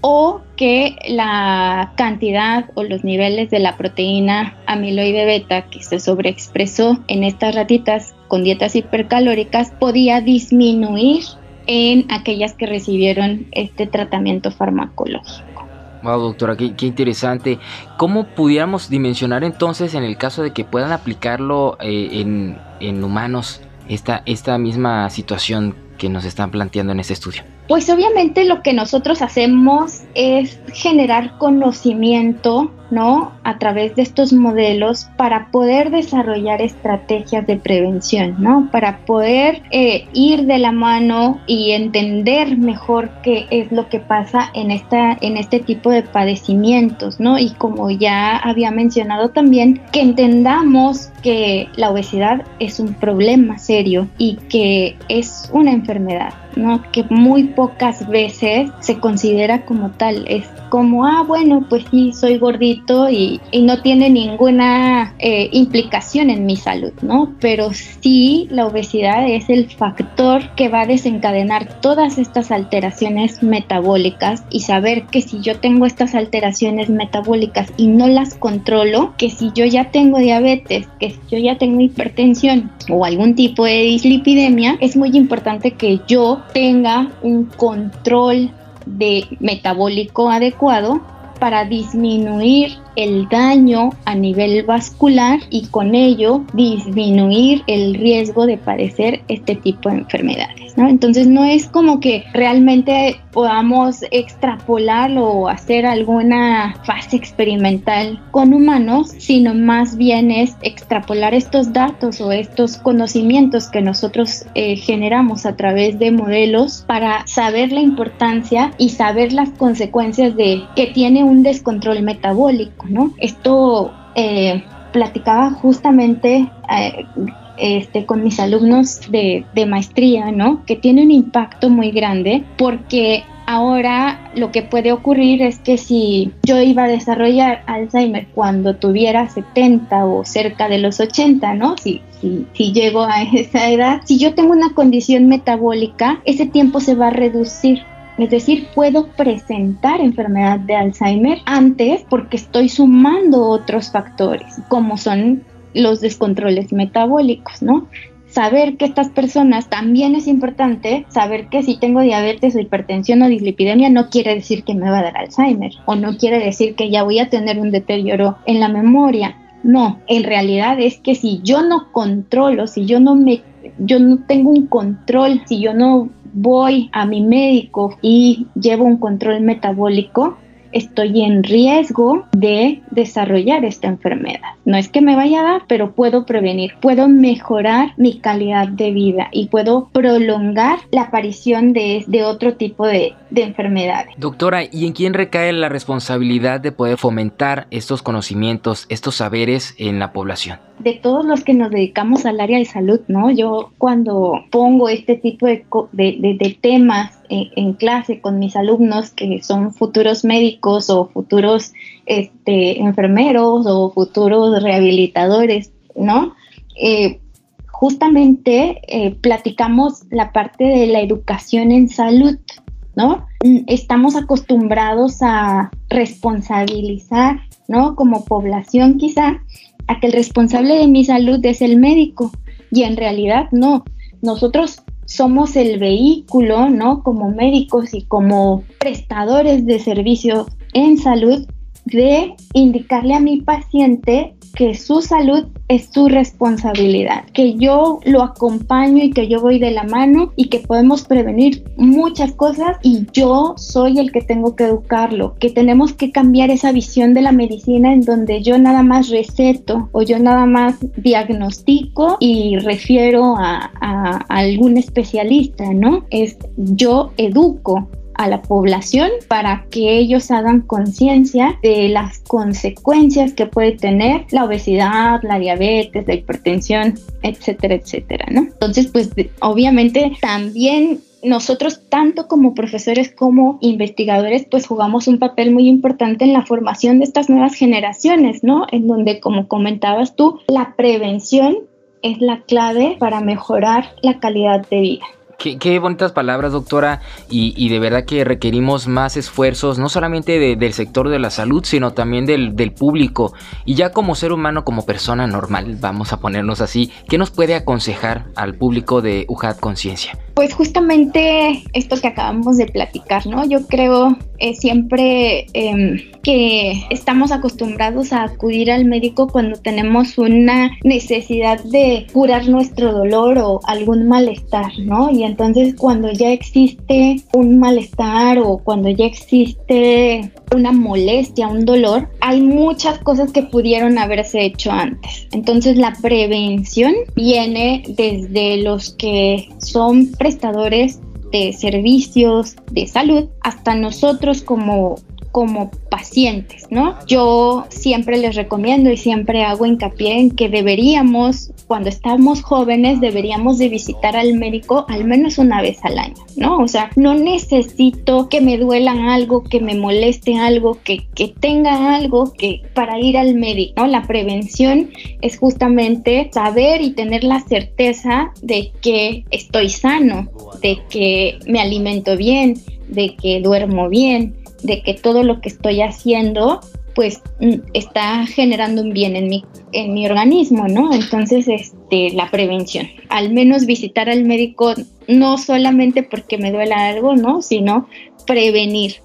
o que la cantidad o los niveles de la proteína amiloide beta que se sobreexpresó en estas ratitas con dietas hipercalóricas podía disminuir en aquellas que recibieron este tratamiento farmacológico. Wow, doctora, qué, interesante. ¿Cómo pudiéramos dimensionar entonces en el caso de que puedan aplicarlo eh, en, humanos esta, esta misma situación que nos están planteando en este estudio? Pues obviamente lo que nosotros hacemos es generar conocimiento ¿no? A través de estos modelos para poder desarrollar estrategias de prevención, ¿no? Para poder eh, ir de la mano y entender mejor qué es lo que pasa en, esta, en este tipo de padecimientos, ¿no? Y como ya había mencionado también, que entendamos que la obesidad es un problema serio y que es una enfermedad, ¿no? Que muy pocas veces se considera como tal. Es como, ah, bueno, pues sí, soy y, no tiene ninguna eh, implicación en mi salud, ¿no? Pero sí, la obesidad es el factor que va a desencadenar todas estas alteraciones metabólicas y saber que si yo tengo estas alteraciones metabólicas y no las controlo, que si yo ya tengo diabetes, que si yo ya tengo hipertensión o algún tipo de dislipidemia, es muy importante que yo tenga un control de metabólico adecuado para disminuir el daño a nivel vascular y con ello disminuir el riesgo de padecer este tipo de enfermedades. ¿No? Entonces no es como que realmente podamos extrapolarlo o hacer alguna fase experimental con humanos, sino más bien es extrapolar estos datos o estos conocimientos que nosotros eh, generamos a través de modelos para saber la importancia y saber las consecuencias de que tiene un descontrol metabólico. Esto eh, platicaba justamente eh, este, con mis alumnos de, maestría, ¿no? Que tiene un impacto muy grande porque ahora lo que puede ocurrir es que si yo iba a desarrollar Alzheimer cuando tuviera 70 o cerca de los 80, ¿no? Si, si, si, llego a esa edad, si yo tengo una condición metabólica, ese tiempo se va a reducir. Es decir, puedo presentar enfermedad de Alzheimer antes porque estoy sumando otros factores, como son los descontroles metabólicos, ¿no? Saber que estas personas también es importante, saber que si tengo diabetes o hipertensión o dislipidemia no quiere decir que me va a dar Alzheimer o no quiere decir que ya voy a tener un deterioro en la memoria. No, en realidad es que si yo no controlo, si yo no me yo no tengo un control, si yo no voy a mi médico y llevo un control metabólico, estoy en riesgo de desarrollar esta enfermedad. No es que me vaya a dar, pero puedo prevenir, puedo mejorar mi calidad de vida y puedo prolongar la aparición de, otro tipo de, de enfermedades. Doctora, ¿y en quién recae la responsabilidad de poder fomentar estos conocimientos, estos saberes en la población? de todos los que nos dedicamos al área de salud, ¿no? Yo cuando pongo este tipo de, de, temas en, clase con mis alumnos que son futuros médicos o futuros este, enfermeros o futuros rehabilitadores, ¿no? Eh, justamente eh, platicamos la parte de la educación en salud, ¿no? Estamos acostumbrados a responsabilizar, ¿no? Como población quizá a que el responsable de mi salud es el médico y en realidad no. Nosotros somos el vehículo, ¿no? Como médicos y como prestadores de servicios en salud de indicarle a mi paciente que su salud es su responsabilidad, que yo lo acompaño y que yo voy de la mano y que podemos prevenir muchas cosas y yo soy el que tengo que educarlo, que tenemos que cambiar esa visión de la medicina en donde yo nada más receto o yo nada más diagnostico y refiero a, a algún especialista, ¿no? Es yo educo a la población para que ellos hagan conciencia de las consecuencias que puede tener la obesidad, la diabetes, la hipertensión, etcétera, etcétera, ¿no? Entonces, pues obviamente también nosotros, tanto como profesores como investigadores, pues jugamos un papel muy importante en la formación de estas nuevas generaciones, ¿no? En donde, como comentabas tú, la prevención es la clave para mejorar la calidad de vida. Qué, bonitas palabras, doctora, y, de verdad que requerimos más esfuerzos, no solamente del sector de la salud, sino también del, público. Y ya como ser humano, como persona normal, vamos a ponernos así, ¿qué nos puede aconsejar al público de UJAT Conciencia? Pues justamente esto que acabamos de platicar, ¿no? Yo creo eh, siempre em, que estamos acostumbrados a acudir al médico cuando tenemos una necesidad de curar nuestro dolor o algún malestar, ¿no? Y entonces cuando ya existe un malestar o cuando ya existe una molestia, un dolor, hay muchas cosas que pudieron haberse hecho antes. Entonces la prevención viene desde los que son prestadores de servicios de salud hasta nosotros como como pacientes, ¿no? Yo siempre les recomiendo y siempre hago hincapié en que deberíamos, cuando estamos jóvenes, deberíamos de visitar al médico al menos una vez al año, ¿no? O sea, no necesito que me duela algo, que me moleste algo, que, que tenga algo que para ir al médico, ¿no? La prevención es justamente saber y tener la certeza de que estoy sano, de que me alimento bien, de que duermo bien, de que todo lo que estoy haciendo pues mm, está generando un bien en mi, en mi organismo, ¿no? Entonces, este, la prevención, al menos visitar al médico no solamente porque me duela algo, ¿no? Sino prevenir.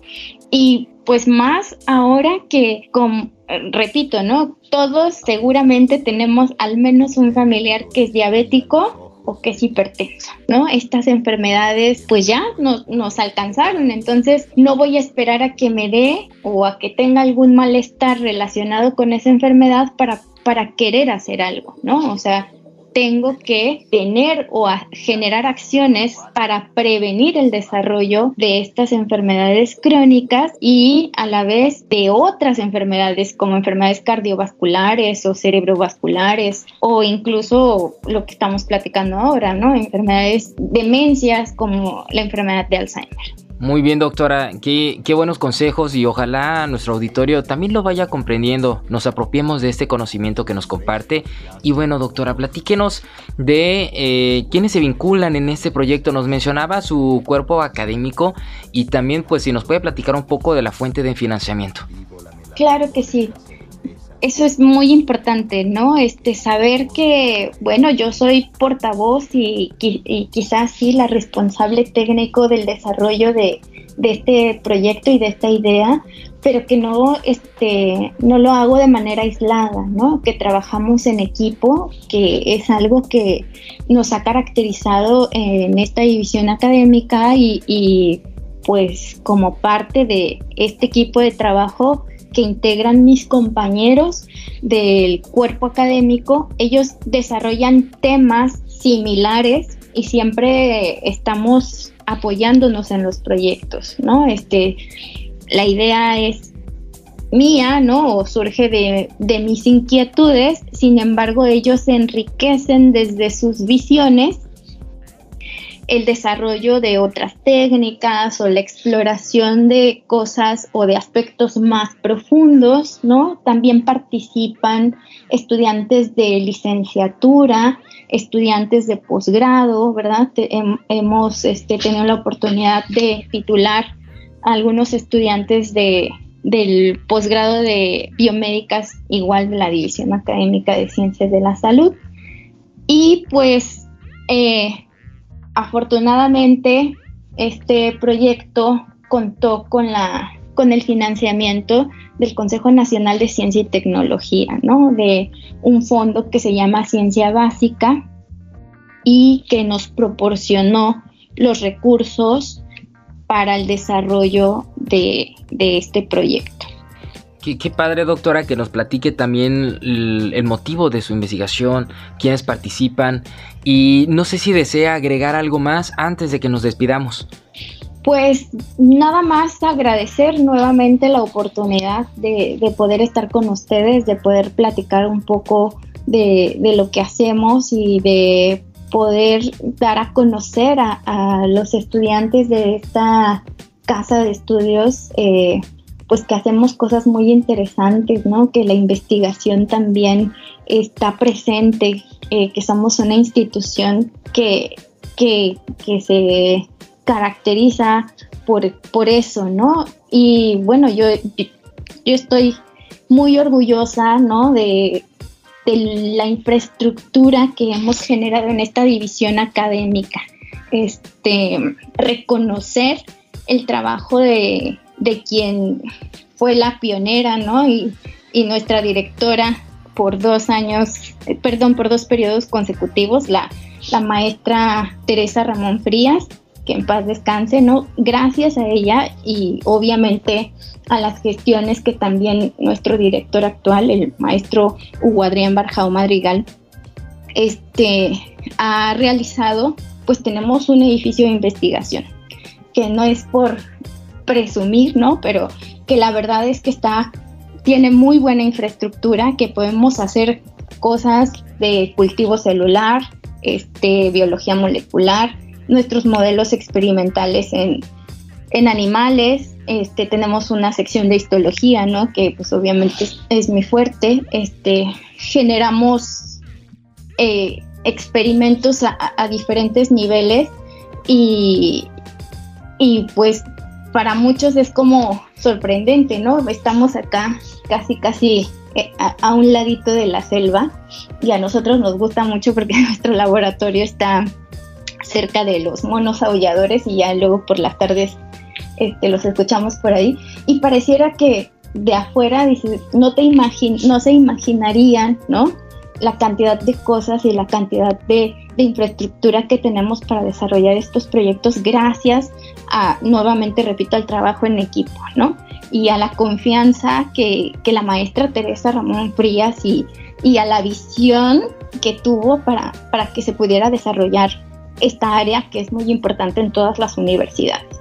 Y pues más ahora que, como, repito, ¿no? Todos seguramente tenemos al menos un familiar que es diabético o que es hipertenso, ¿no? Estas enfermedades pues ya no, nos alcanzaron, entonces no voy a esperar a que me dé o a que tenga algún malestar relacionado con esa enfermedad para, para querer hacer algo, ¿no? O sea, tengo que tener o generar acciones para prevenir el desarrollo de estas enfermedades crónicas y a la vez de otras enfermedades como enfermedades cardiovasculares o cerebrovasculares o incluso lo que estamos platicando ahora, ¿no? Enfermedades demencias como la enfermedad de Alzheimer. Muy bien, doctora. Qué, qué, buenos consejos y ojalá nuestro auditorio también lo vaya comprendiendo. Nos apropiemos de este conocimiento que nos comparte. Y bueno, doctora, platíquenos de eh, quiénes se vinculan en este proyecto. Nos mencionaba su cuerpo académico y también, pues, si nos puede platicar un poco de la fuente de financiamiento. Claro que sí eso es muy importante, ¿no? Este, saber que, bueno, yo soy portavoz y, quizás sí la responsable técnico del desarrollo de, este proyecto y de esta idea, pero que no, este, no lo hago de manera aislada, ¿no? Que trabajamos en equipo, que es algo que nos ha caracterizado en esta división académica y, y pues como parte de este equipo de trabajo que integran mis compañeros del cuerpo académico. Ellos desarrollan temas similares y siempre estamos apoyándonos en los proyectos, ¿no? Este, la idea es mía, ¿no? O surge de, de mis inquietudes, sin embargo ellos se enriquecen desde sus visiones el desarrollo de otras técnicas o la exploración de cosas o de aspectos más profundos, ¿no? También participan estudiantes de licenciatura, estudiantes de posgrado, ¿verdad? hemos este, tenido la oportunidad de titular a algunos estudiantes de, del posgrado de biomédicas, igual de la División Académica de Ciencias de la Salud. Y pues eh, afortunadamente este proyecto contó con la con el financiamiento del Consejo Nacional de Ciencia y Tecnología, ¿no? De un fondo que se llama Ciencia Básica y que nos proporcionó los recursos para el desarrollo de este proyecto. Qué, padre, doctora, que nos platique también el, motivo de su investigación, quiénes participan y no sé si desea agregar algo más antes de que nos despidamos. Pues nada más agradecer nuevamente la oportunidad de, poder estar con ustedes, de poder platicar un poco de, lo que hacemos y de poder dar a conocer a, los estudiantes de esta casa de estudios eh, pues que hacemos cosas muy interesantes, ¿no? Que la investigación también está presente, eh, que somos una institución que, que, se caracteriza por, por, eso, ¿no? Y bueno, yo, yo estoy muy orgullosa, ¿no? De, de la infraestructura que hemos generado en esta división académica este, reconocer el trabajo de, de quien fue la pionera, ¿no? Y, y, nuestra directora por dos años, eh, perdón, por dos periodos consecutivos, la, la maestra Teresa Ramón Frías, que en paz descanse, ¿no? Gracias a ella y obviamente a las gestiones que también nuestro director actual, el maestro Hugo Adrián Barjao Madrigal, este, ha realizado, pues tenemos un edificio de investigación, que no es por presumir, ¿no? Pero que la verdad es que está, tiene muy buena infraestructura, que podemos hacer cosas de cultivo celular, este, biología molecular, nuestros modelos experimentales en, en animales, este, tenemos una sección de histología, ¿no? Que pues obviamente es, muy fuerte. Este, generamos eh, experimentos a, diferentes niveles y, y pues para muchos es como sorprendente, ¿no? Estamos acá casi, casi eh, a, un ladito de la selva y a nosotros nos gusta mucho porque nuestro laboratorio está cerca de los monos aulladores y ya luego por las tardes este, los escuchamos por ahí y pareciera que de afuera no te imagin no se imaginarían, ¿no? La cantidad de cosas y la cantidad de, infraestructura que tenemos para desarrollar estos proyectos gracias nuevamente repito, al trabajo en equipo, ¿no? Y a la confianza que, que la maestra Teresa Ramón Frías y, y a la visión que tuvo para, para que se pudiera desarrollar esta área que es muy importante en todas las universidades.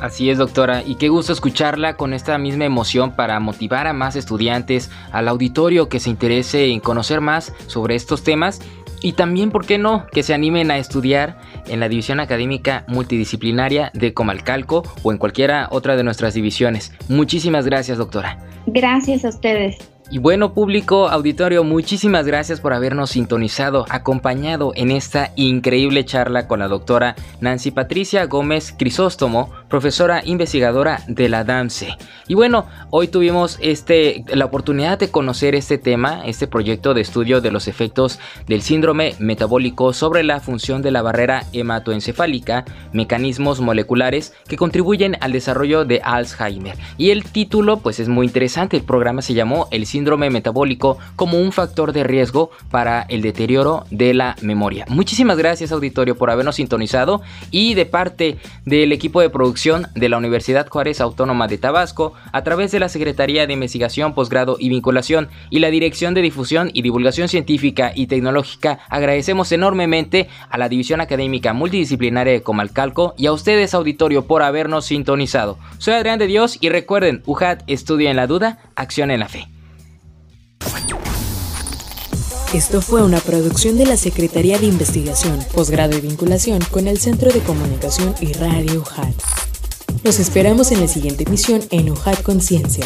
Así es, doctora, y qué gusto escucharla con esta misma emoción para motivar a más estudiantes, al auditorio que se interese en conocer más sobre estos temas y también, ¿por qué no?, que se animen a estudiar en la División Académica Multidisciplinaria de Comalcalco o en cualquiera otra de nuestras divisiones. Muchísimas gracias, doctora. Gracias a ustedes. Y bueno público auditorio, muchísimas gracias por habernos sintonizado, acompañado en esta increíble charla con la doctora Nancy Patricia Gómez Crisóstomo, profesora investigadora de la DAMSE. Y bueno, hoy tuvimos este, la oportunidad de conocer este tema, este proyecto de estudio de los efectos del síndrome metabólico sobre la función de la barrera hematoencefálica, mecanismos moleculares que contribuyen al desarrollo de Alzheimer. Y el título pues es muy interesante, el programa se llamó El síndrome metabólico como un factor de riesgo para el deterioro de la memoria. Muchísimas gracias auditorio por habernos sintonizado y de parte del equipo de producción de la Universidad Juárez Autónoma de Tabasco a través de la Secretaría de Investigación, Posgrado y Vinculación y la Dirección de Difusión y Divulgación Científica y Tecnológica agradecemos enormemente a la División Académica Multidisciplinaria de Comalcalco y a ustedes auditorio por habernos sintonizado. Soy Adrián de Dios y recuerden, UJAT estudia en la duda, acción en la fe. Esto fue una producción de la Secretaría de Investigación, Posgrado y Vinculación con el Centro de Comunicación y Radio UJAT. Los esperamos en la siguiente emisión en UJAT Conciencia.